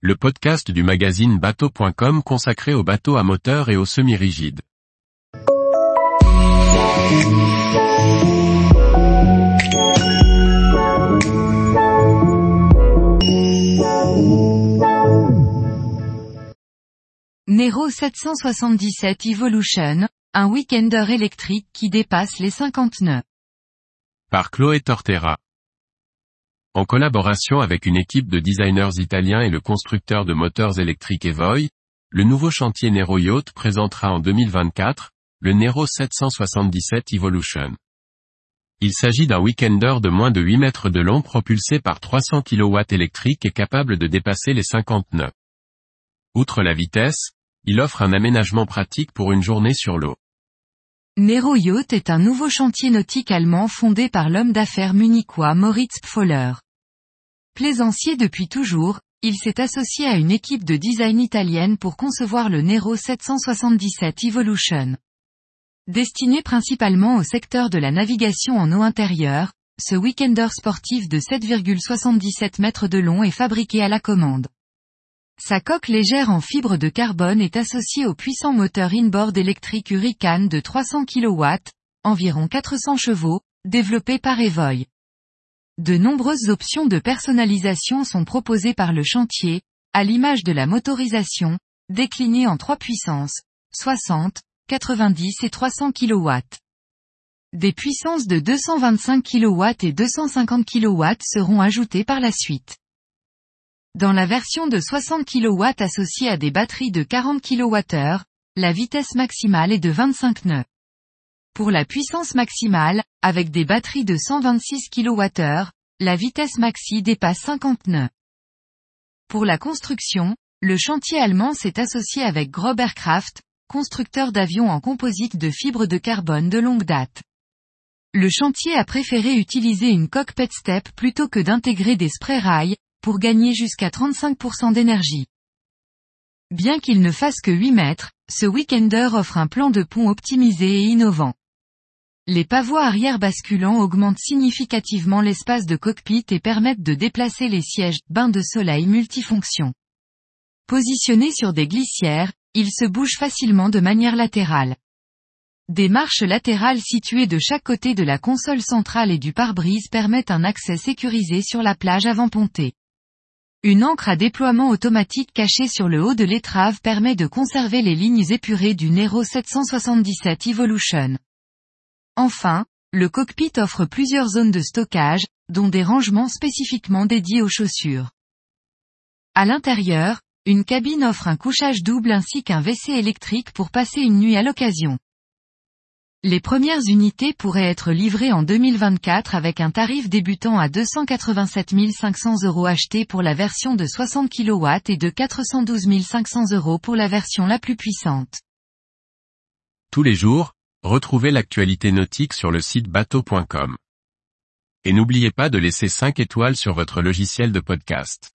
le podcast du magazine bateau.com consacré aux bateaux à moteur et aux semi-rigides. Nero 777 Evolution, un weekender électrique qui dépasse les 50 nœuds. Par Chloé Tortera. En collaboration avec une équipe de designers italiens et le constructeur de moteurs électriques Evoy, le nouveau chantier Nero Yacht présentera en 2024, le Nero 777 Evolution. Il s'agit d'un weekender de moins de 8 mètres de long propulsé par 300 kW électriques et capable de dépasser les 50 nœuds. Outre la vitesse, il offre un aménagement pratique pour une journée sur l'eau. Nero Yacht est un nouveau chantier nautique allemand fondé par l'homme d'affaires munichois Moritz Pfoller. Plaisancier depuis toujours, il s'est associé à une équipe de design italienne pour concevoir le Nero 777 Evolution. Destiné principalement au secteur de la navigation en eau intérieure, ce weekender sportif de 7,77 mètres de long est fabriqué à la commande. Sa coque légère en fibre de carbone est associée au puissant moteur inboard électrique Hurricane de 300 kW, environ 400 chevaux, développé par Evoy. De nombreuses options de personnalisation sont proposées par le chantier, à l'image de la motorisation, déclinée en trois puissances, 60, 90 et 300 kW. Des puissances de 225 kW et 250 kW seront ajoutées par la suite. Dans la version de 60 kW associée à des batteries de 40 kWh, la vitesse maximale est de 25 nœuds. Pour la puissance maximale, avec des batteries de 126 kWh, la vitesse maxi dépasse 50 nœuds. Pour la construction, le chantier allemand s'est associé avec Grob Aircraft, constructeur d'avions en composite de fibres de carbone de longue date. Le chantier a préféré utiliser une coque pet step plutôt que d'intégrer des spray rails, pour gagner jusqu'à 35% d'énergie. Bien qu'il ne fasse que 8 mètres, ce Weekender offre un plan de pont optimisé et innovant. Les pavois arrière basculants augmentent significativement l'espace de cockpit et permettent de déplacer les sièges bains de soleil multifonction. Positionnés sur des glissières, ils se bougent facilement de manière latérale. Des marches latérales situées de chaque côté de la console centrale et du pare-brise permettent un accès sécurisé sur la plage avant pontée. Une encre à déploiement automatique cachée sur le haut de l'étrave permet de conserver les lignes épurées du Nero 777 Evolution. Enfin, le cockpit offre plusieurs zones de stockage, dont des rangements spécifiquement dédiés aux chaussures. À l'intérieur, une cabine offre un couchage double ainsi qu'un WC électrique pour passer une nuit à l'occasion. Les premières unités pourraient être livrées en 2024 avec un tarif débutant à 287 500 euros achetés pour la version de 60 kW et de 412 500 euros pour la version la plus puissante. Tous les jours, retrouvez l'actualité nautique sur le site bateau.com. Et n'oubliez pas de laisser 5 étoiles sur votre logiciel de podcast.